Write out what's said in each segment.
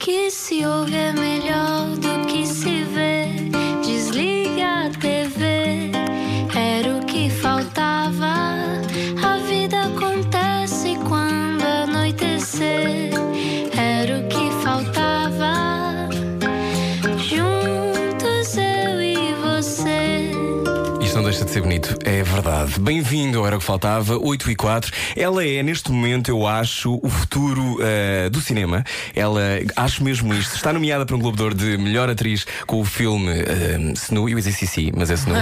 que se ouve é melhor do que se verdade. Bem-vindo ao Era o que Faltava, 8 e 4. Ela é, neste momento, eu acho, o futuro eh, do cinema. Ela, acho mesmo isto. Está nomeada para um Globo de Ouro de melhor atriz com o filme uh, Snu, eu ia dizer Sissi, mas é Snu.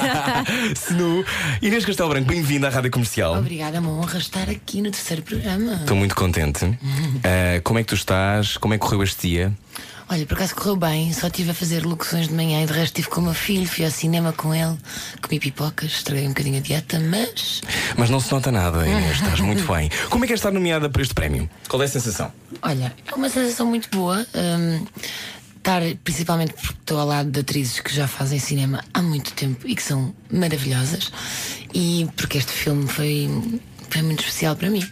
Snu. Inês Castelo Branco, bem-vinda à Rádio Comercial. Obrigada, é uma honra estar aqui no terceiro programa. Estou muito contente. Eh, como é que tu estás? Como é que correu este dia? Olha, por acaso correu bem, só estive a fazer locuções de manhã e de resto estive com o meu filho, fui ao cinema com ele, comi pipocas, estraguei um bocadinho a dieta, mas. Mas não se nota nada, Inês, estás muito bem. Como é que é estar nomeada para este prémio? Qual é a sensação? Olha, é uma sensação muito boa. hum, estar, principalmente porque estou ao lado de atrizes que já fazem cinema há muito tempo e que são maravilhosas, e porque este filme foi, foi muito especial para mim.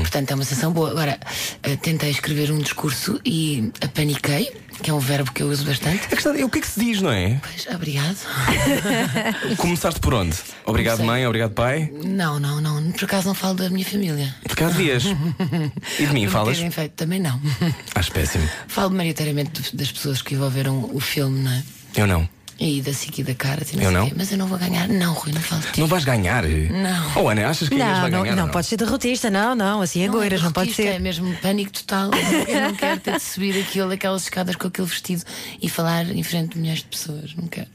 Portanto, é uma sensação boa. Agora, eh, tentei escrever um discurso e apaniquei, que é um verbo que eu uso bastante. A questão é o que é que se diz, não é? Pois, obrigado. Começaste por onde? Obrigado, Comecei. mãe, obrigado, pai. Não, não, não. Por acaso não falo da minha família. Por cá dias. E de mim, Não falas? feito, também não. Acho péssimo. Falo maioritariamente das pessoas que envolveram o filme, não é? Eu não. E da Siki e da Cara, assim, Eu não? quê. Mas eu não vou ganhar. Não, Rui, não falo. Não vais ganhar? Não. Oh, Ana, achas que Inês Não, vai não, ganhar? não, ou pode ser derrotista, não, não, assim a Não é goiras, não pode ser. É mesmo pânico total. Eu não quero ter de subir aquilo, aquelas escadas com aquele vestido e falar em frente de milhares de pessoas. Não quero.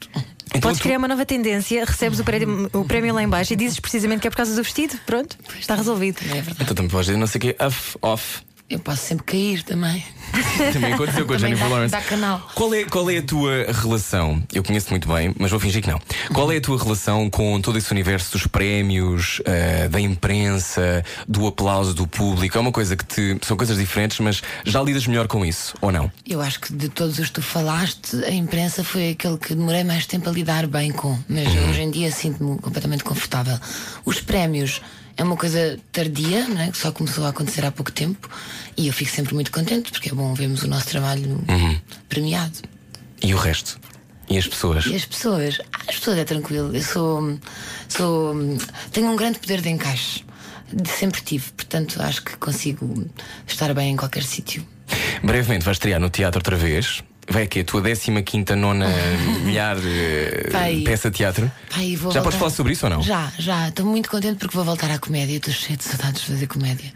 Então Podes tu- criar uma nova tendência, recebes o prémio, o prémio lá em baixo e dizes precisamente que é por causa do vestido. Pronto, está resolvido. É verdade. Então também podes dizer não sei o quê, off, off. Eu posso sempre cair também. Também aconteceu com a Também Jennifer dá- Lawrence. dá canal. Qual é, qual é a tua relação? Eu conheço muito bem, mas vou fingir que não. Qual é a tua relação com todo esse universo dos prémios, eh, da imprensa, do aplauso do público? É uma coisa que te. São coisas diferentes, mas já lidas melhor com isso, ou não? Eu acho que de todos os que tu falaste, a imprensa foi aquele que demorei mais tempo a lidar bem com. Mas hoje em dia sinto-me completamente confortável. Os prémios é uma coisa tardia, não é? que só começou a acontecer há pouco tempo. E eu fico sempre muito contente porque é bom vermos o nosso trabalho premiado. E o resto? E as pessoas? E as pessoas? Ah, As pessoas é tranquilo. Eu sou, sou. Tenho um grande poder de encaixe. De- Sempre tive. Portanto, acho que consigo estar bem em qualquer sítio. Brevemente vais estrear no teatro outra vez. Vai aqui a tua 15 nona milhar eh, Vai. peça de teatro. Pai, Já podes voltar- falar sobre isso ou não? Já, já. Estou muito contente porque vou voltar à comédia. Estou cheia de saudades de fazer comédia.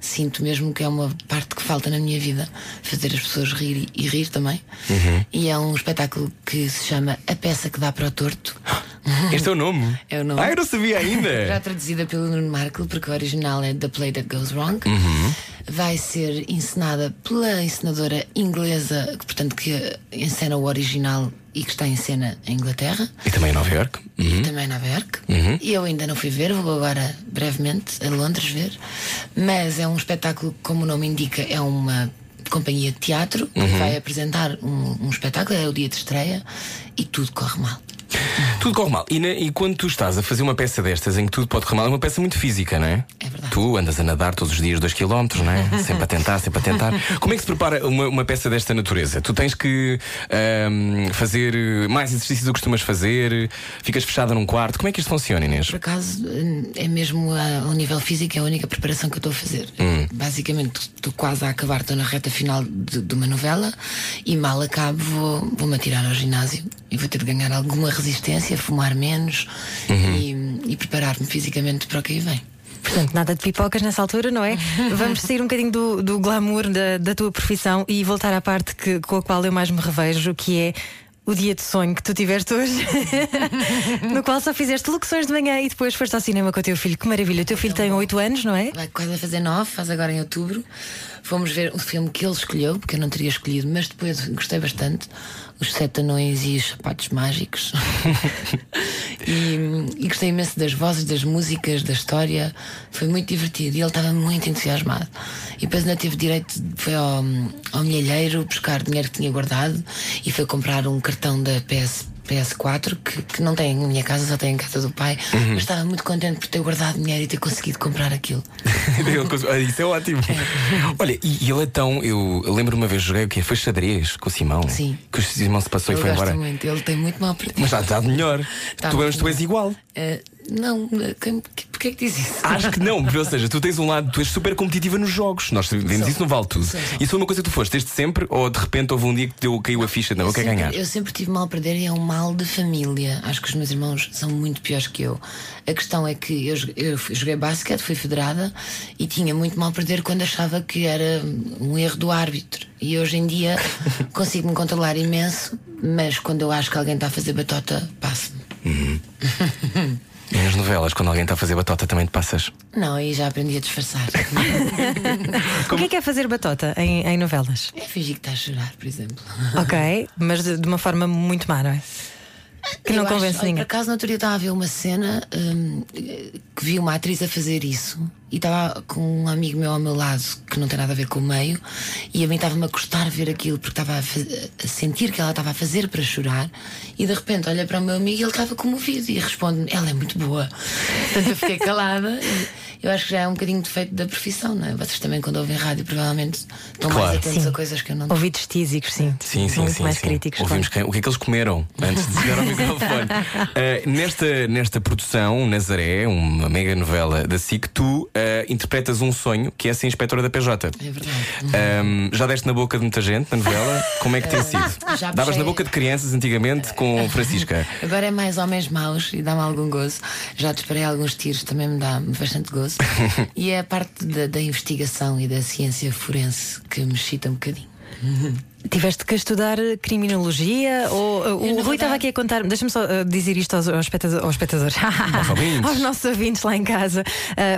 Sinto mesmo que é uma parte que falta na minha vida. Fazer as pessoas rir e, e rir também. Uhum. E é um espetáculo que se chama A Peça que Dá para o Torto. Este é o nome? É o nome. Ah, eu não sabia ainda. Já traduzida pelo Nuno Markle, porque o original é The Play That Goes Wrong. Uhum. Vai ser encenada pela encenadora inglesa, portanto, que encena o original e que está em cena em Inglaterra. E também em Nova York. Uhum. também em Nova York. E eu ainda não fui ver, vou agora brevemente a Londres ver. Mas é um espetáculo, como o nome indica, é uma companhia de teatro que vai apresentar um, um espetáculo, é o dia de estreia e tudo corre mal. Tudo corre mal. E, na- e quando tu estás a fazer uma peça destas em que tudo pode correr mal, é uma peça muito física, não é? É verdade. Tu andas a nadar todos os dias 2 km, não é? sempre a tentar, sempre a tentar. Como é que se prepara uma, uma peça desta natureza? Tu tens que ahm, fazer mais exercícios do que costumas fazer, ficas fechada num quarto. Como é que isto funciona, Inês? Por acaso, é mesmo a- ao nível físico, é a única preparação que eu estou a fazer. Basicamente, estou quase a acabar, estou na reta final de, de uma novela e mal acabo, vou- vou-me atirar ao ginásio e vou ter de ganhar alguma resistência, fumar menos e, e preparar-me fisicamente para o que aí vem. Portanto, nada de pipocas nessa altura, não é? Vamos sair um bocadinho do, do glamour da, da tua profissão e voltar à parte que, com a qual eu mais me revejo, que é o dia de sonho que tu tiveste hoje, no qual só fizeste locuções de manhã e depois foste ao cinema com o teu filho. Que maravilha! O teu filho tem 8 anos, não é? Vai quase a fazer nove, faz agora em outubro. Fomos ver um filme que ele escolheu, porque eu não teria escolhido, mas depois gostei bastante. Os sete anões e os sapatos mágicos. e, e gostei imenso das vozes, das músicas, da história. Foi muito divertido e ele estava muito entusiasmado. E depois ainda teve direito, foi ao, ao milheiro buscar dinheiro que tinha guardado e foi comprar um cartão da PS. PS4 que, que não tem em minha casa, só tem em casa do pai, mas estava muito contente por ter guardado dinheiro e ter conseguido comprar aquilo. Ah, Isso é ótimo. Olha, e, e ele é tão. Eu, lembro uma vez joguei o quê? Foi xadrez com o Simão. Sim. Que o Simão se passou Eu e foi embora. muito, ele tem muito mal para Mas já está melhor. Tá tu, és, tu és igual. Eh, não, quem, porquê é que diz isso? Acho que não, ou seja, tu tens um lado, tu és super competitiva nos jogos. Nós vemos Sou. isso no Vale Tudo. Isso foi uma coisa que tu foste desde sempre, ou de repente houve um dia que deu, caiu a ficha, não, eu quero sempre, ganhar. eu sempre tive mal a perder e é um mal de família. Acho que os meus irmãos são muito piores que eu. A questão é que eu, joguei- eu fui- joguei basquete, fui federada e tinha muito mal a perder quando achava que era um erro do árbitro. E hoje em dia consigo me controlar imenso, mas quando eu acho que alguém está a fazer batota, passo-me. E nas novelas, quando alguém está a fazer batota, também te passas. Não, aí já aprendi a disfarçar. O que é que é fazer batota em, em novelas? é fingir que está a chorar, por exemplo. Ok, mas de, de uma forma muito má, não é? Que não Eu acho- convence olha, ninguém. Por acaso, no outro dia estava a ver uma cena hum, que vi uma atriz a fazer isso e estava com um amigo meu ao meu lado que não tem nada a ver com o meio e a mim estava-me a custar ver aquilo porque estava a, a sentir que ela estava a fazer para chorar e de repente olha para o meu amigo e ele estava comovido e responde-me: Ela é muito boa. Portanto, eu fiquei calada. E, eu acho que já é um bocadinho defeito da profissão, não é? Vocês também, quando ouvem rádio, provavelmente estão Claro. mais atentos Sim. a coisas que eu não Ouvidos tísicos, sim. Sim, sim, Muito sim. mais sim. críticos. Ouvimos claro. quem- o que é que eles comeram antes de chegar ao microfone. Uh, nesta, nesta produção, Nazaré, uma mega novela da SIC, tu uh, interpretas um sonho que é ser inspetora da PJ. É verdade. Um, já deste na boca de muita gente na novela? Como é que tem sido? já Davas na boca de crianças antigamente com Francisca. Agora é mais homens maus e dá-me algum gozo. Já disparei alguns tiros, também me dá bastante gozo. e é a parte da, da investigação e da ciência forense que me excita um bocadinho. Tiveste que estudar criminologia ou uh, Eu, o Rui verdade- estava aqui a contar, deixa-me só uh, dizer isto aos, aos espectadores, aos, espectadores. aos nossos ouvintes lá em casa.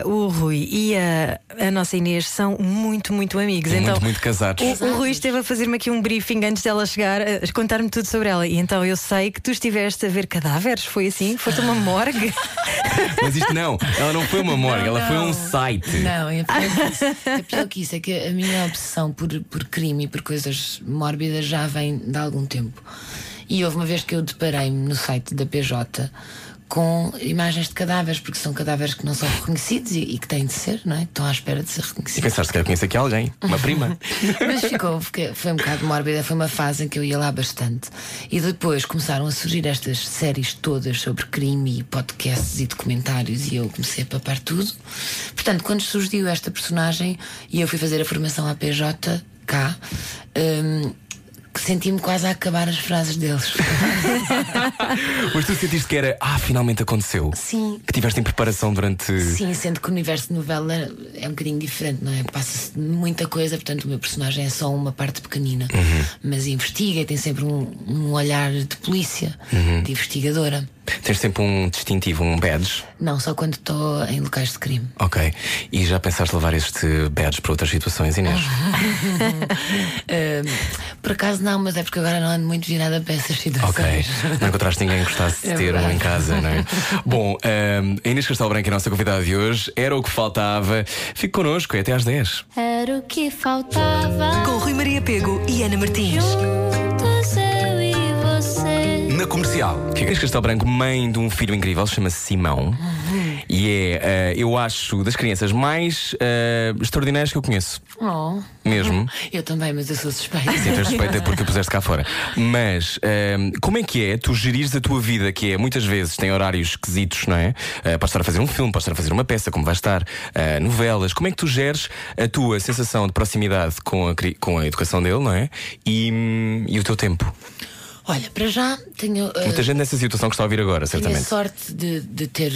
Uh, o Rui e a, a nossa Inês são muito, muito amigos. Muito, então, muito casados. O, o Rui esteve a fazer-me aqui um briefing antes dela chegar, a contar-me tudo sobre ela. E então eu sei que tu estiveste a ver cadáveres, foi assim? Foste a uma morgue? Mas isto não, ela não foi uma morgue, ela foi um não. site. Não, é pior que isso. É pior que isso. É que a minha obsessão por, por crime e por coisas mórbidas já vem de algum tempo. E houve uma vez que eu deparei-me no site da PJ com imagens de cadáveres, porque são cadáveres que não são reconhecidos e, e que têm de ser, não é? Que estão à espera de ser E reconhecidos. pensaste que eu conheço aqui alguém, uma prima. Mas ficou, fiquei- foi um bocado mórbida, foi uma fase em que eu ia lá bastante. E depois começaram a surgir estas séries todas sobre crime e podcasts e documentários e eu comecei a papar tudo. Portanto, quando surgiu esta personagem e eu fui fazer a formação à PJ cá, hum, que senti-me quase a acabar as frases deles. Mas tu sentiste que era, ah, finalmente aconteceu. Sim. Que tiveste em preparação durante. Sim, sendo que o universo de novela é um bocadinho diferente, não é? Passa-se muita coisa, portanto o meu personagem é só uma parte pequenina. Mas investiga e tem sempre um, um olhar de polícia, de investigadora. Tens sempre um distintivo, um badge. Não, só quando estou em locais de crime. Ok. E já pensaste levar este badge para outras situações, Inês? Ahm, por acaso não, mas é porque agora não ando muito virada para essas situações. Ok. Não encontraste ninguém que gostasse de É ter um em casa, não é? Bom, um, a Inês Castelo Branco é a nossa convidada de hoje. Era o que faltava. Fique connosco, é até às 10. Era o que faltava. Com Rui Maria Pego e Ana Martins. Eu. Na comercial. Que a Inês Castelo Branco, mãe de um filho incrível, chama-se Simão. E é, eh, eu acho, das crianças mais eh, extraordinárias que eu conheço. Oh, Mesmo. eu também, mas eu sou suspeita. Sim, tens respeito é porque o puseste cá fora. Mas ehm, como é que é tu gerires a tua vida, que é muitas vezes tem horários esquisitos, não é? Uh, podes estar a fazer um filme, podes estar a fazer uma peça, como vais estar, novelas. Como é que tu geres a tua sensação de proximidade com a, cri- com a educação dele, não é? E, hum, e o teu tempo? Olha, para já tenho. Muita gente nessa situação que está a ouvir agora, Tenho a certamente. sorte de, de ter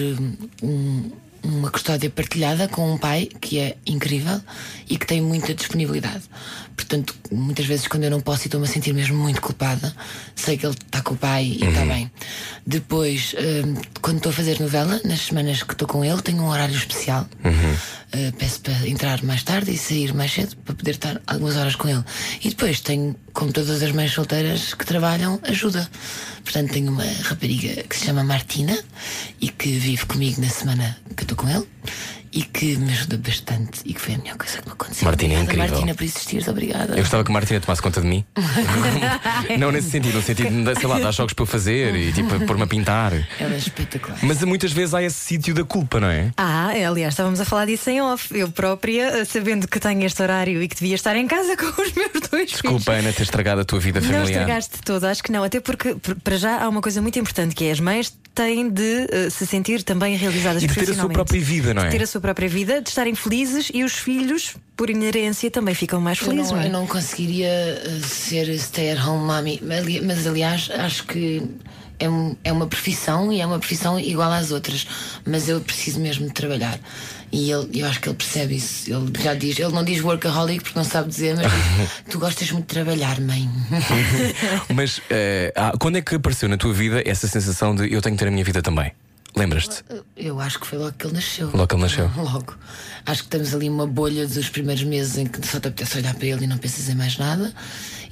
um, uma custódia partilhada com um pai que é incrível e que tem muita disponibilidade. Portanto, muitas vezes quando eu não posso e estou-me a sentir mesmo muito culpada, sei que ele está com o pai e está bem. Depois, hum, quando estou a fazer novela, nas semanas que estou com ele, tenho um horário especial. Uh, peço para entrar mais tarde e sair mais cedo para poder estar algumas horas com ele. E depois tenho, como todas as mães solteiras que trabalham, ajuda. Portanto, tenho uma rapariga que se chama Martina e que vive comigo na semana que estou com ele e que me ajuda bastante e que foi a melhor coisa que me aconteceu. Martina é obrigada, incrível. Martina, por existires, obrigada. Eu gostava que a Martina tomasse conta de mim. não nesse sentido, no sentido de, sei lá, dar jogos para eu fazer e tipo pôr-me a pintar. Ela é espetacular. Mas muitas vezes há esse sítio da culpa, não é? Ah, aliás, estávamos a falar disso em off. Eu própria, sabendo que tenho este horário e que devia estar em casa com os meus dois filhos. Desculpa, Ana, ter estragado a tua vida Não familiar. estragaste todo, acho que não. Até porque, por- para já, há uma coisa muito importante que é as mães têm de eh, se sentir também realizadas E de ter a sua própria vida, não é? De ter a sua própria vida, de estarem felizes e os filhos, por inerência, também ficam mais Eu felizes. não, não é? eu não conseguiria uh, ser stay-at-home mommy, mas aliás acho que é, um- é uma profissão e é uma profissão igual às outras, mas eu preciso mesmo de trabalhar. E ele, eu acho que ele percebe isso. Ele já diz, ele não diz workaholic porque não sabe dizer, mas diz, tu gostas muito de trabalhar, mãe. Mas eh, quando é que apareceu na tua vida essa sensação de eu tenho que ter a minha vida também? Lembras-te? Eu acho que foi logo que ele nasceu. Logo que ele nasceu. Logo. Acho que estamos ali uma bolha dos primeiros meses em que só te apetece olhar para ele e não pensas em mais nada.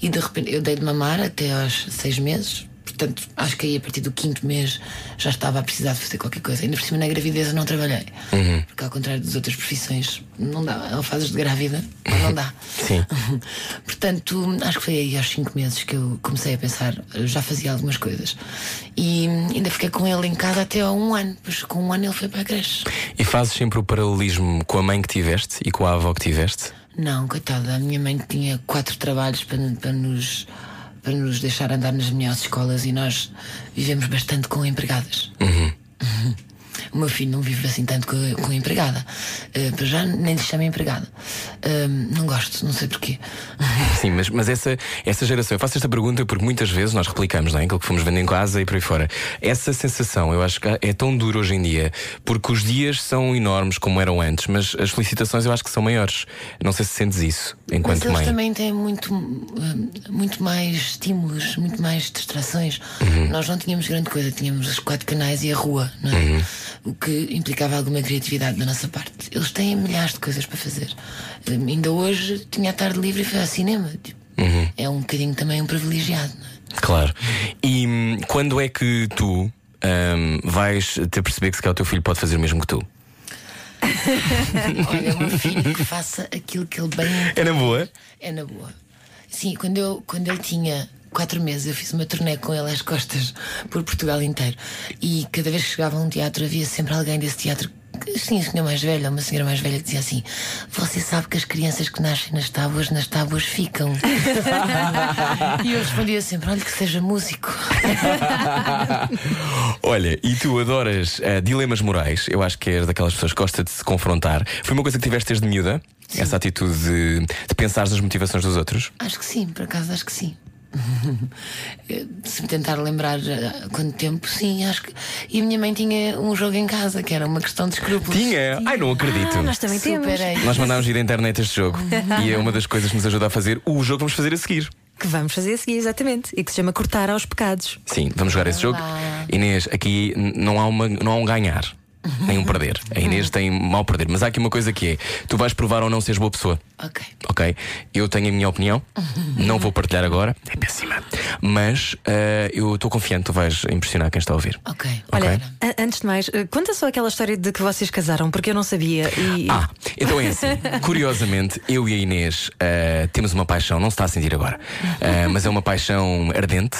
E de repente eu dei de mamar até aos seis meses. Portanto, acho que aí a partir do quinto mês já estava a precisar de fazer qualquer coisa. Ainda por cima na gravidez eu não trabalhei. Uhum. Porque ao contrário das outras profissões, não dá. Ou fazes de grávida, ou não dá. Sim. Portanto, acho que foi aí aos cinco meses que eu comecei a pensar, eu já fazia algumas coisas. E ainda fiquei com ele em casa até há um ano. Depois com um ano ele foi para a creche. E fazes sempre o paralelismo com a mãe que tiveste e com a avó que tiveste? Não, coitada, a minha mãe tinha quatro trabalhos para, para nos para nos deixar andar nas melhores escolas e nós vivemos bastante com empregadas. O meu filho não vive assim tanto com, com a empregada. Eh, para já nem lhe chama empregada. Eh, não gosto, não sei porquê. Sim, mas, mas essa, essa geração, eu faço esta pergunta porque muitas vezes nós replicamos, não é? Aquilo que fomos vendo em casa e por aí fora. Essa sensação, eu acho que é tão dura hoje em dia, porque os dias são enormes como eram antes, mas as felicitações eu acho que são maiores. Não sei se sentes isso enquanto Mas eles mãe. também têm muito, hum, muito mais estímulos, muito mais distrações. Uhum. Nós não tínhamos grande coisa, tínhamos os quatro canais e a rua, não é? Uhum. O que implicava alguma criatividade da nossa parte. Eles têm milhares de coisas para fazer. Hum, ainda hoje tinha a tarde livre e foi ao cinema. Tipo, Uhum. É um bocadinho também um privilegiado, não é? Claro. E hum, quando é que tu hum, vais ter perceber que se calhar o teu filho pode fazer o mesmo que tu? Olha, meu filho que faça aquilo que ele bem É na boa? É na boa. Sim, quando, eu, quando ele tinha quatro meses, eu fiz uma turnê com ele às costas por Portugal inteiro. E cada vez que chegava a um teatro, havia sempre alguém desse teatro. que- Sim, a senhora mais velha, uma senhora mais velha que dizia assim: Você sabe que as crianças que nascem nas tábuas, nas tábuas ficam. e eu respondia sempre: Olha, que seja músico. Olha, e tu adoras eh, dilemas morais, eu acho que és daquelas pessoas que gosta de se confrontar. Foi uma coisa que tiveste desde miúda? Essa atitude de, de pensar nas motivações dos outros? Acho que sim, por acaso acho que sim. Se me tentar lembrar há quanto tempo, sim, acho que. E a minha mãe tinha um jogo em casa que era uma questão de escrúpulos. Tinha! Ai, não acredito! Ah, nós também temos. Nós mandámos ir à internet este jogo e é uma das coisas que nos ajuda a fazer o jogo que vamos fazer a seguir. Que vamos fazer a seguir, exatamente. E que se chama cortar aos pecados. Sim, vamos jogar esse jogo. Olá. Inês, aqui não há, uma, não há um ganhar, nem um perder. A Inês tem mal perder, mas há aqui uma coisa que é: tu vais provar ou não seres boa pessoa. Ok. Ok? Eu tenho a minha opinião, não vou partilhar agora, é péssima. Mas eh, eu estou confiante, tu vais impressionar quem está a ouvir. Ok. Olha, a- antes de mais, eh, conta só aquela história de que vocês casaram, porque eu não sabia. E... Ah, então é assim. Curiosamente, eu e a Inês eh, temos uma paixão, não se está a sentir agora, mas é uma paixão ardente,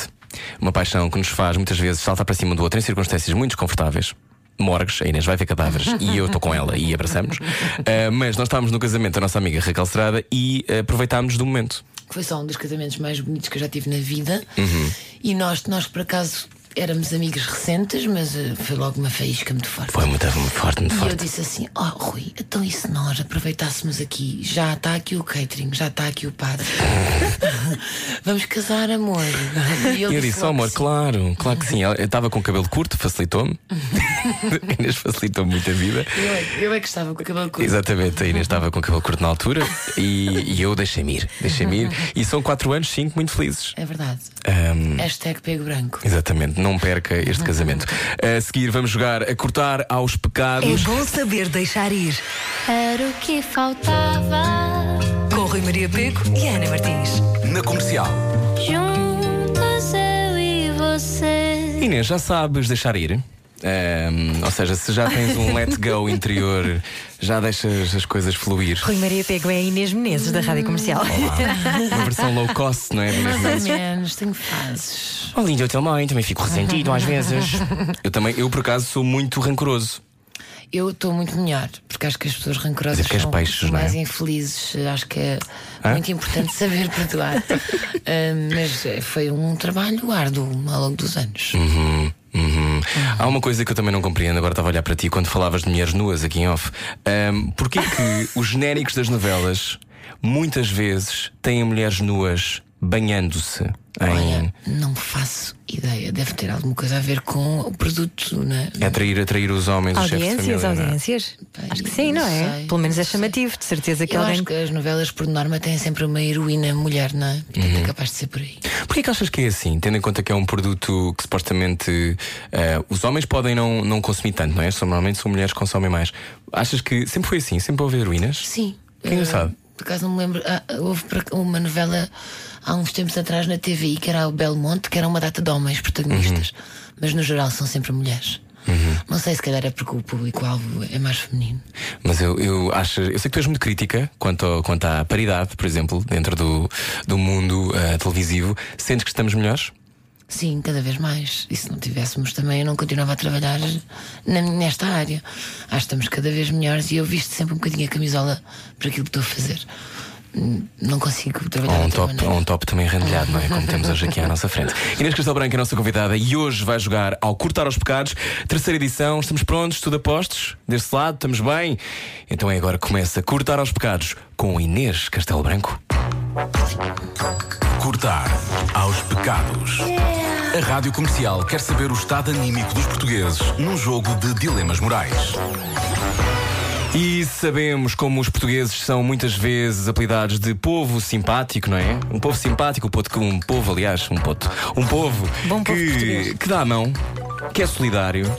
uma paixão que nos faz muitas vezes saltar para cima do outro em circunstâncias muito desconfortáveis. Morgues, a Inês vai ver cadáveres e eu estou com ela e abraçamos. Eh, mas nós estávamos no casamento da nossa amiga Raquel Estrada e eh, aproveitámos do momento. Foi só um dos casamentos mais bonitos que eu já tive na vida. Uhum. E nós, nós, por acaso, éramos amigos recentes, mas eh, foi logo uma faísca muito forte. Foi muito, muito forte, muito E eu forte. disse assim: Oh, Rui, então e se nós aproveitássemos aqui? Já está aqui o catering, já está aqui o padre. Vamos casar, amor. E E ele eu disse, oh, logo amor, sim. claro, claro que sim. Eu estava com o cabelo curto, facilitou-me. A Inês facilitou muito a vida. Eu, é- eu é que estava com o cabelo curto. Exatamente, a Inês estava com o cabelo curto na altura e, e eu deixei-me ir, deixei-me ir. E são quatro anos, cinco, muito felizes. É verdade. Ahm, Hashtag pego branco. exatamente, não perca este casamento. A seguir, vamos jogar a cortar aos É pecados. bom saber deixar ir. Era o que faltava. Com Rui Maria Pego e Ana Martins. Na comercial. Juntos eu e você. Inês, já sabes deixar ir? Ahm, ou seja, se já tens um let go interior, já deixas as coisas fluir. Rui Maria Pego é a Inês Menezes da Rádio Comercial. Uma versão low cost, não é? Mais ou Menezes? menos, tenho fases. Oh, lindo, eu também, também fico ressentido às vezes. Eu também, eu por acaso sou muito rancoroso. Eu estou muito melhor, porque acho que as pessoas rancorosas é são peixes, é? mais infelizes. Acho que é Hã? muito importante saber perdoar. Ah, mas foi um trabalho árduo ao longo dos anos. Uhum, uhum. Há uma coisa que eu também não compreendo, agora estava a olhar para ti quando falavas de mulheres nuas aqui em off. Ahm, Porquê que os genéricos das novelas muitas vezes têm mulheres nuas banhando-se em. Olha, não faço ideia. Deve ter alguma coisa a ver com o produto, não é? É atrair, atrair os homens, os chefes de Audiências, família. é? audiências. Pai, Acho que sim, não, não é? sei, Pelo menos é não sei. chamativo, de certeza que Eu alguém. acho que as novelas, por norma, têm sempre uma heroína mulher, não é? Portanto, Uhum. é capaz de ser por aí. Porquê que achas que é assim? Tendo em conta que é um produto que supostamente eh, os homens podem não, não consumir tanto, não é? Normalmente são mulheres que consomem mais. Achas que sempre foi assim? Sempre houve heroínas? Sim. Que engraçado. Eh, Por acaso não me lembro. ah, houve uma novela há uns tempos atrás na TVI que era o Belmonte, que era uma data de homens protagonistas. Uhum. Mas no geral são sempre mulheres. Não sei se calhar é porque o público-alvo é mais feminino. Mas eu, eu acho, eu sei que tu és muito crítica quanto, ao- quanto à paridade, por exemplo, dentro do, do mundo eh, televisivo. Sentes que estamos melhores? Sim, cada vez mais. E se não tivéssemos também, eu não continuava a trabalhar na- nesta área. Acho que estamos cada vez melhores e eu visto sempre um bocadinho a camisola para aquilo que estou a fazer. Não consigo trabalhar Ou um top, ou um top também rendilhado, não é? Como temos hoje aqui à nossa frente. Inês Castelo Branco é a nossa convidada e hoje vai jogar ao Cortar aos Pecados, terceira edição. Estamos prontos, tudo a postos? Deste lado, estamos bem? Então é agora que começa a Cortar aos Pecados com Inês Castelo Branco. Cortar aos pecados. A rádio comercial quer saber o estado anímico dos portugueses num jogo de dilemas morais. E sabemos como os portugueses são muitas vezes apelidados de povo simpático, não é? Um povo simpático, um povo, aliás, um povo, um povo, Bom povo que, que dá a mão, que é solidário,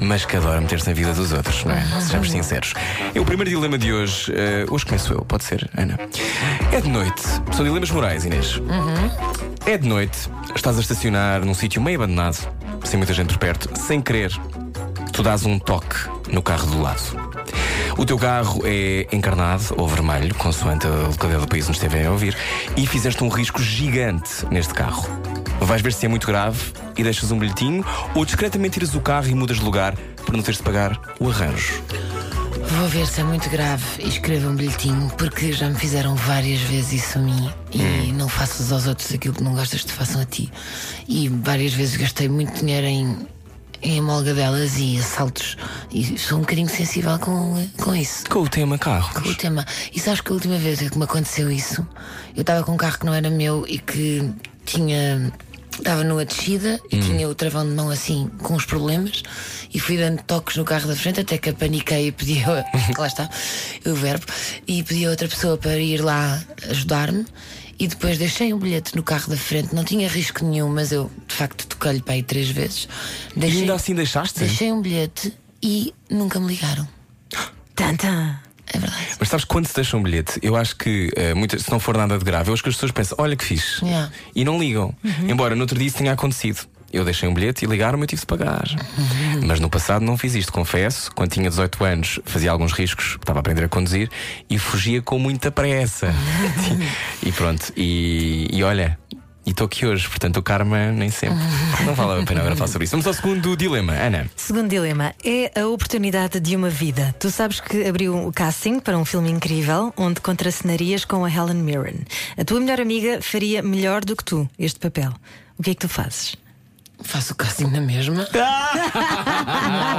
mas que adora meter-se na vida dos outros, não é? Sejamos sinceros. É o primeiro dilema de hoje. eh, hoje começo eu, pode ser, Ana. É de noite. São dilemas morais, Inês. É de noite, estás a estacionar num sítio meio abandonado, sem muita gente por perto, sem querer, tu dás um toque no carro do lado. O teu carro é encarnado ou vermelho, consoante a localidade do país onde estiverem a ouvir, e fizeste um risco gigante neste carro. Vais ver se é muito grave e deixas um bilhetinho, ou discretamente tiras o carro e mudas de lugar para não teres de pagar o arranjo. Vou ver se é muito grave e escrevo um bilhetinho, porque já me fizeram várias vezes isso a mim e não faças aos outros aquilo que não gostas que te façam a ti. E várias vezes gastei muito dinheiro em, em amolgadelas e assaltos e sou um bocadinho sensível com, com isso. Com o tema carro. Com o tema. E sabes que a última vez que me aconteceu isso, eu estava com um carro que não era meu e que tinha. Estava numa descida e tinha o travão de mão assim com os problemas e fui dando toques no carro da frente até que apaniquei e pedi lá está o verbo e pedi a outra pessoa para ir lá ajudar-me e depois deixei um bilhete no carro da frente, não tinha risco nenhum, mas eu de facto toquei-lhe para aí três vezes. E Deixei, ainda assim deixaste? deixei um bilhete e nunca me ligaram. Tanta. É verdade. Mas sabes quando se deixa um bilhete? Eu acho que, eh, muitas, se não for nada de grave, eu acho que as pessoas pensam, olha que fixe. Yeah. E não ligam. Embora no outro dia isso tenha acontecido. Eu deixei um bilhete e ligaram-me e eu tive de pagar. Mas no passado não fiz isto, confesso. Quando tinha 18 anos, fazia alguns riscos, estava a aprender a conduzir e fugia com muita pressa. e pronto, e, e olha. E estou aqui hoje, portanto o karma nem sempre. Não vale a pena agora falar sobre isso. Vamos ao segundo dilema, Ana. Segundo dilema, é a oportunidade de uma vida. Tu sabes que abriu o casting para um filme incrível onde contracenarias com a Helen Mirren. A tua melhor amiga faria melhor do que tu este papel. O que é que tu fazes? Faço o casting na mesma.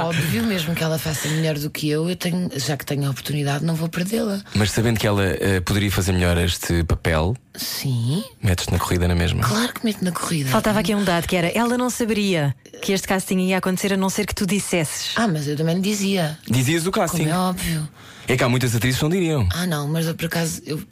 Óbvio, mesmo que ela faça melhor do que eu, eu tenho, já que tenho a oportunidade, não vou perdê-la. Mas sabendo que ela eh, poderia fazer melhor este papel, Sim, metes-te na corrida na mesma. claro que meto na corrida. Faltava aqui um dado que era: ela não saberia que este casting ia acontecer a não ser que tu dissesses. Ah, mas eu também lhe dizia. Dizias o Como casting. é óbvio. É que há muitas atrizes que não diriam. Ah, não, mas eu, por acaso, eu.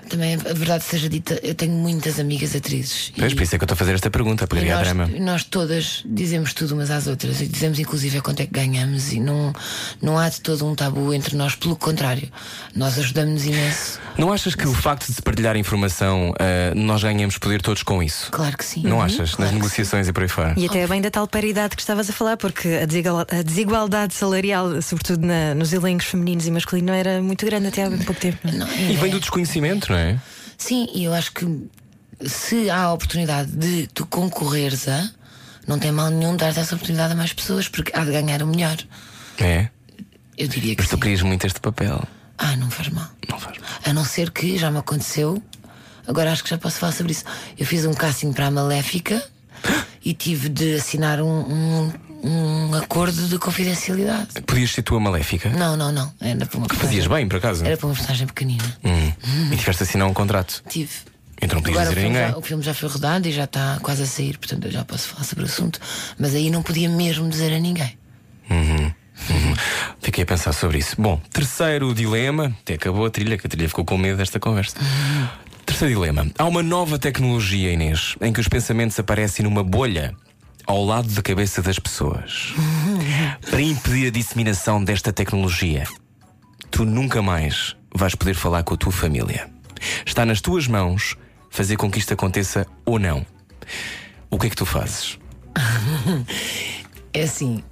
Pá, também, a verdade seja dita, eu tenho muitas amigas atrizes. Pois, por isso é que eu estou a fazer esta pergunta, para e criar nós, drama. nós todas dizemos tudo umas às outras e dizemos inclusive a quanto é que ganhamos e não, não há de todo um tabu entre nós, pelo contrário, nós ajudamos imenso. Não achas que o facto de se partilhar informação, eh, nós ganhamos poder todos com isso? Claro que sim. Não Uhum, achas? claro Nas negociações e por aí fora. E até bem da tal paridade que estavas a falar, porque a desigual- a desigualdade salarial, sobretudo na- nos elencos femininos e masculinos, era muito grande até há pouco tempo. não é? Não, E é- vem do desconhecimento, não é? Sim, e eu acho que se há a oportunidade de tu concorreres a, não tem mal nenhum dar essa oportunidade a mais pessoas, porque há de ganhar o melhor. É. Eu diria que Mas tu sim. querias muito este papel. Ah, não faz mal. Não faz mal. A não ser que já me aconteceu. Agora acho que já posso falar sobre isso. Eu fiz um casting para a Maléfica e tive de assinar um, um, um acordo de confidencialidade. Podias ser tu a maléfica. Não, não, não. Era para uma Fazias personagem- bem, por acaso. Era para uma personagem pequenina. Hum. E tiveste de assinar um contrato. Tive. Então não podias Agora o dizer a filme, ninguém. já, o filme já foi rodado e já está quase a sair, portanto eu já posso falar sobre o assunto. Mas aí não podia mesmo dizer a ninguém. Fiquei a pensar sobre isso. Bom, terceiro dilema. Até acabou a trilha, que a trilha ficou com medo desta conversa. Terceiro dilema. Há uma nova tecnologia, Inês, em que os pensamentos aparecem numa bolha ao lado da cabeça das pessoas. Para impedir a disseminação desta tecnologia, tu nunca mais vais poder falar com a tua família. Está nas tuas mãos fazer com que isto aconteça ou não. O que é que tu fazes? É assim,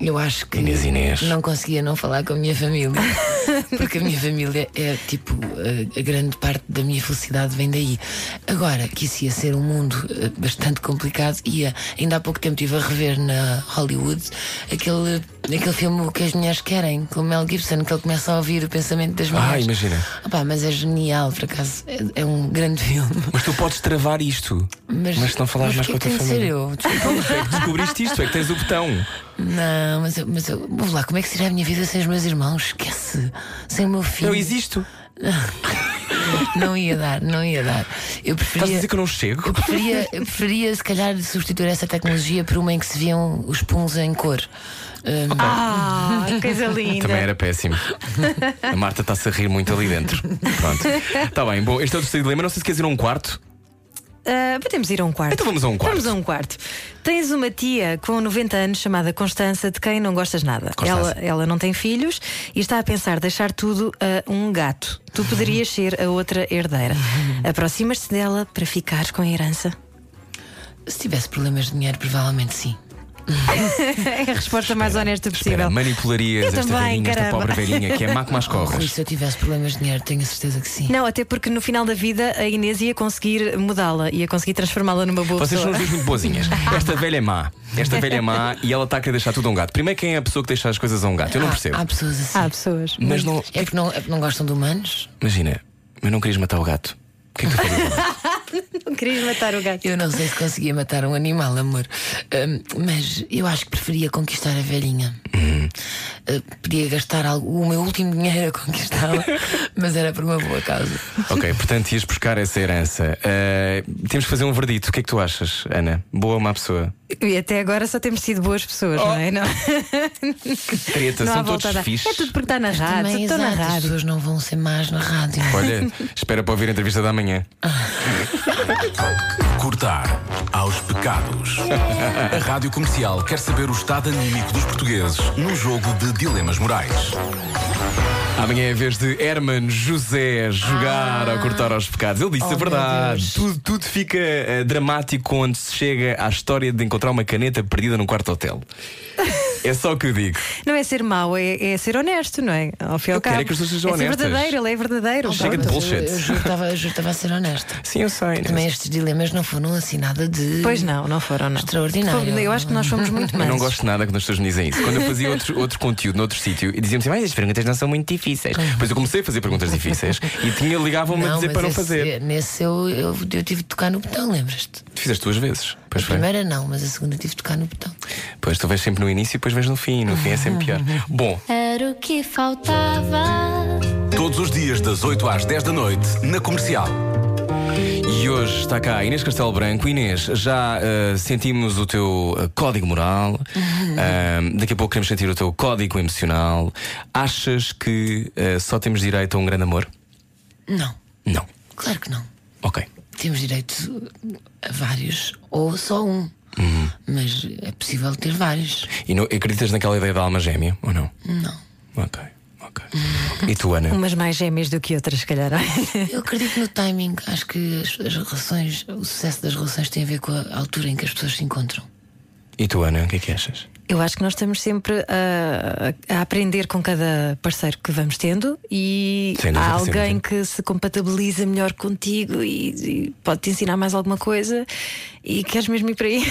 eu acho que Inês, Inês. não conseguia não falar com a minha família. Porque a minha família é tipo a, grande parte da minha felicidade vem daí. Agora, que isso ia ser um mundo eh, bastante complicado, ia ainda há pouco tempo estive a rever na Hollywood aquele, aquele filme O que as mulheres querem, com o Mel Gibson, que ele começa a ouvir o pensamento das mulheres. Ah, imagina. Opá, mas é genial, por acaso. É, é um grande filme. Mas tu podes travar isto. Mas, se não falares mais mas com a porquê tua de ser família. eu? Desculpa. É que descobriste isto, é que tens o botão. Não, mas eu, mas eu. Vamos lá, como é que seria a minha vida sem os meus irmãos? Esquece. Sem o meu filho. Eu existo. Não ia dar, não ia dar. Eu Estás a preferia. dizer que eu não chego? Eu preferia, eu preferia, se calhar, substituir essa tecnologia por uma em que se viam os puns em cor. Ah, coisa linda. Também era péssimo. A Marta está-se a rir muito ali dentro. Pronto. Está bem, bom, este é o terceiro dilema. Não sei se queres ir a um quarto. Ah, podemos ir a um quarto. Então vamos a um quarto. Vamos a um quarto. Tens uma tia com 90 anos chamada Constança, de quem não gostas nada. Constança. Ela, ela não tem filhos e está a pensar deixar tudo a um gato. Tu poderias ser a outra herdeira. Aproximas-te dela para ficares com a herança. se tivesse problemas de dinheiro, provavelmente sim. É a resposta mais honesta possível. Espera, manipularias Eu esta também, velhinha, esta caramba. pobre velhinha, que é má como as Oh, Rui, cobras. se eu tivesse problemas de dinheiro, tenho a certeza que sim. Não, até porque no final da vida a Inês ia conseguir mudá-la, ia conseguir transformá-la numa boa Vocês são pessoa. as duas muito boazinhas. Esta velha é má. Esta velha é má e ela está a querer deixar tudo a um gato. Primeiro, quem é a pessoa que deixa as coisas a um gato? Eu não Há- percebo. Há, pessoas assim. Há pessoas. Mas não. É, porque não, é porque não gostam de humanos? Imagina, eu não querias matar o gato. O que é que tu farias? Não querias matar o gato. Eu não sei se conseguia matar um animal, amor. Mas eu acho que preferia conquistar a velhinha. Uh, podia gastar algo- o meu último dinheiro a conquistá-la, mas era por uma boa causa. ok, portanto, ias buscar essa herança. Ah, temos que fazer um verdito. O que é que tu achas, Ana? Boa ou má pessoa? E até agora só temos sido boas pessoas, não é? Não, Treta, não há são todos fixes. É tudo porque está na rádio. Também, na exato, as rádio. pessoas não vão ser más na rádio. Olha, espera para ouvir a entrevista da manhã. Cortar aos pecados. A Rádio Comercial quer saber o estado anímico dos portugueses num jogo de dilemas morais. Amanhã é a vez de Herman José jogar ao cortar aos pecados. Ele disse Oh, a verdade. Tudo, tudo fica eh, dramático quando se chega à história de encontrar uma caneta perdida num quarto hotel. É só o que eu digo. Não é ser mau, é, é ser honesto, não é? Ao fim e ao Eu quero cabo. é que as pessoas sejam é honestas. verdadeiro, ele é verdadeiro. Chega de eu- bullshit. Eu, juro que estava- eu juro que estava a ser honesta. Sim, eu sei. Também estes dilemas não foram assim nada de. Pois não, não foram, não. Extraordinário. Eu acho que nós fomos muito Eu mais. não gosto nada quando as pessoas me dizem isso. Quando eu fazia outro, outro conteúdo noutro sítio e diziam-me assim, mas as perguntas não são muito difíceis. Depois eu comecei a fazer perguntas difíceis e tinha, ligavam-me a dizer para não esse- fazer. Nesse eu, eu, eu tive de tocar no botão, lembras-te? Fizeste duas vezes. Pois A foi. primeira não, mas a segunda tive de tocar no botão. Pois tu vês sempre no início e depois vês no fim. No fim é sempre pior. Bom, Era o que faltava. Todos os dias, das 8 às 10 da noite, na comercial. e hoje está cá Inês Castelo Branco. Inês, já ah, sentimos o teu ah, código moral. Ah, daqui a pouco queremos sentir o teu código emocional. Achas que ah, só temos direito a um grande amor? Não, Não. claro que não. Ok. Temos direito a vários, ou só um. Uhum. Mas é possível ter vários. E não, acreditas naquela ideia da alma gêmea ou não? Não. Ok, ok. E tu, Ana? Umas mais gêmeas do que outras, se calhar. Eu acredito no timing. Acho que as, as relações, o sucesso das relações tem a ver com a altura em que as pessoas se encontram. E tu, Ana, o que é que achas? Eu acho que nós estamos sempre a, a aprender com cada parceiro que vamos tendo e dúvida, há alguém que se compatibiliza melhor contigo e, e pode te ensinar mais alguma coisa e queres mesmo ir para aí.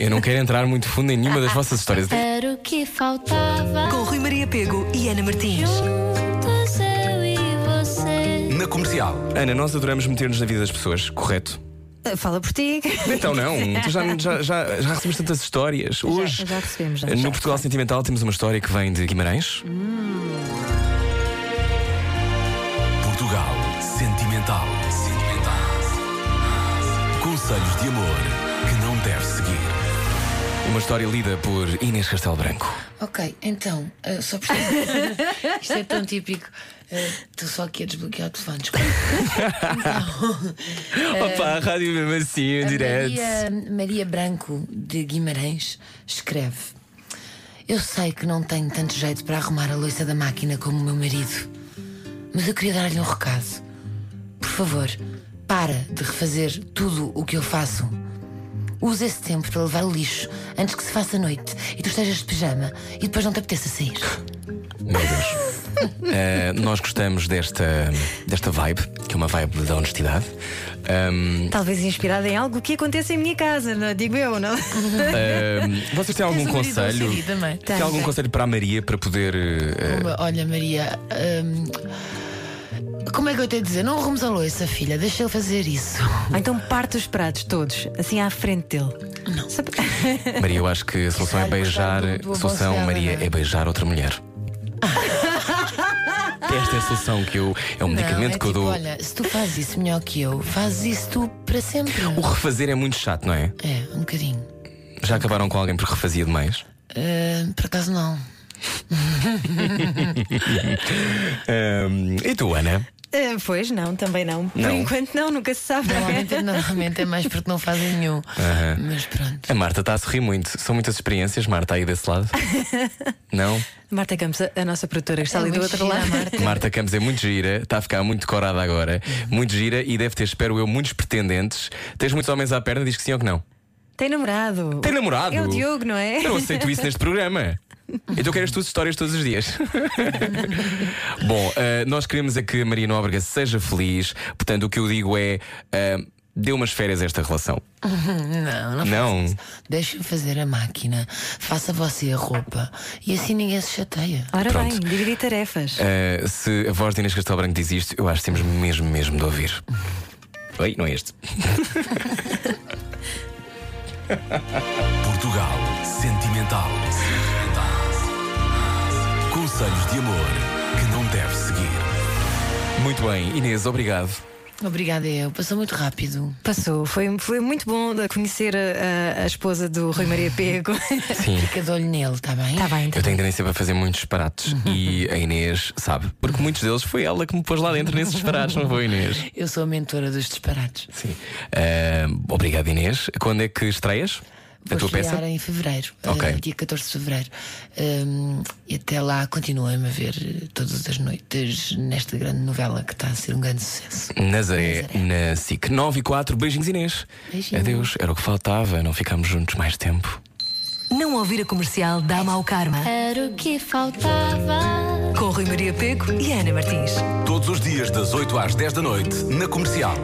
Eu não quero entrar muito fundo em nenhuma das vossas histórias. Era o que faltava. Com Rui Maria Pego e Ana Martins. Juntos eu e você. Na comercial. Ana, nós adoramos meter-nos na vida das pessoas, correto? Fala por ti. Então não, tu já, já, já, já recebemos tantas histórias. Hoje, já recebemos, já. no Já, Portugal Sentimental, temos uma história que vem de Guimarães. Portugal Sentimental. Sentimental. Conselhos de amor Uma história lida por Inês Castelo Branco. Ok, então, eh, só por Isto é tão típico. Eh, Estou só aqui a desbloquear o telefone. desculpa. Opa, a rádio mesmo assim, em A direto. Maria, Maria Branco de Guimarães escreve: Eu sei que não tenho tanto jeito para arrumar a louça da máquina como o meu marido, mas eu queria dar-lhe um recado. Por favor, para de refazer tudo o que eu faço. Use esse tempo para levar o lixo antes que se faça noite e tu estejas de pijama e depois não te apeteça sair. Meu Deus. Eh, nós gostamos desta, desta vibe, que é uma vibe da honestidade. Ahm, Talvez inspirada em algo que acontece em minha casa, não digo eu, não? ahm, vocês têm algum um conselho? Tem algum conselho para a Maria para poder. Uma- Olha, Maria, hum, como é que eu tenho a dizer? Não arrumes a louça, filha, deixa ele fazer isso. Ou então parte os pratos todos, assim à frente dele. Não. Maria, eu acho que a solução é beijar. A solução, Maria, é? é beijar outra mulher. Esta é a solução que eu. É um medicamento não, é que eu tipo, dou. Olha, se tu fazes isso melhor que eu, fazes isso tu para sempre. O refazer é muito chato, não é? É, um bocadinho. Já acabaram com alguém porque refazia demais? Ah, por acaso não. Ahm, e tu, Ana? Eh, pois não, também não. Por Não. enquanto não, nunca se sabe. Normalmente, normalmente é mais porque não fazem nenhum. Mas pronto. A Marta está a sorrir muito. São muitas experiências, Marta, aí desse lado? não? Marta Campos, a- a nossa produtora, que está É ali do muito outro gira lado. Marta. Marta Campos é muito gira, está a ficar muito decorada agora, muito gira e deve ter, espero eu, muitos pretendentes. Tens muitos homens à perna, diz que sim ou que não? Tem namorado. Tem namorado? É o Diogo, não é? Eu não aceito isso neste programa. Então quero as tuas histórias todos os dias. Bom, eh, nós queremos é que a Maria Nóbrega seja feliz, portanto, o que eu digo é. eh, Dê umas férias a esta relação. Não, não, Não. Deixa-me fazer a máquina, faça você a roupa e assim ninguém se chateia. Ora Pronto. bem, dividir tarefas. Eh, se a voz de Inês Castelo Branco diz isto, eu acho que temos mesmo, mesmo de ouvir. Oi, não é este. Portugal Sentimental. Conselhos de amor que não deve seguir. Muito bem, Inês, obrigado. Obrigada, eu. Passou muito rápido. Passou, foi, foi muito bom de conhecer a, a- esposa do Rui Maria Pego. Sim. Fica de olho nele, está bem? Está bem, tá Eu tenho tendência para fazer muitos disparates e a Inês sabe, porque muitos deles foi ela que me pôs lá dentro nesses disparates, não foi, Inês? Eu sou a mentora dos disparates. Sim. Ah, obrigado, Inês. Quando é que estreias a Vou tua peça? estrear em fevereiro, Ok. eh, dia 14 de fevereiro. Hum, e até lá continuem-me a ver eh, todas as noites nesta grande novela que está a ser um grande sucesso. Nazaré, Nazaré. na SIC 9 e 4. Beijinhos, Inês. Beijinhos. Adeus, era o que faltava, não ficámos juntos mais tempo. Não ouvir a comercial dá mau karma. Era o que faltava. Com Rui Maria Pego e Ana Martins. Todos os dias, das 8 às 10 da noite, na comercial.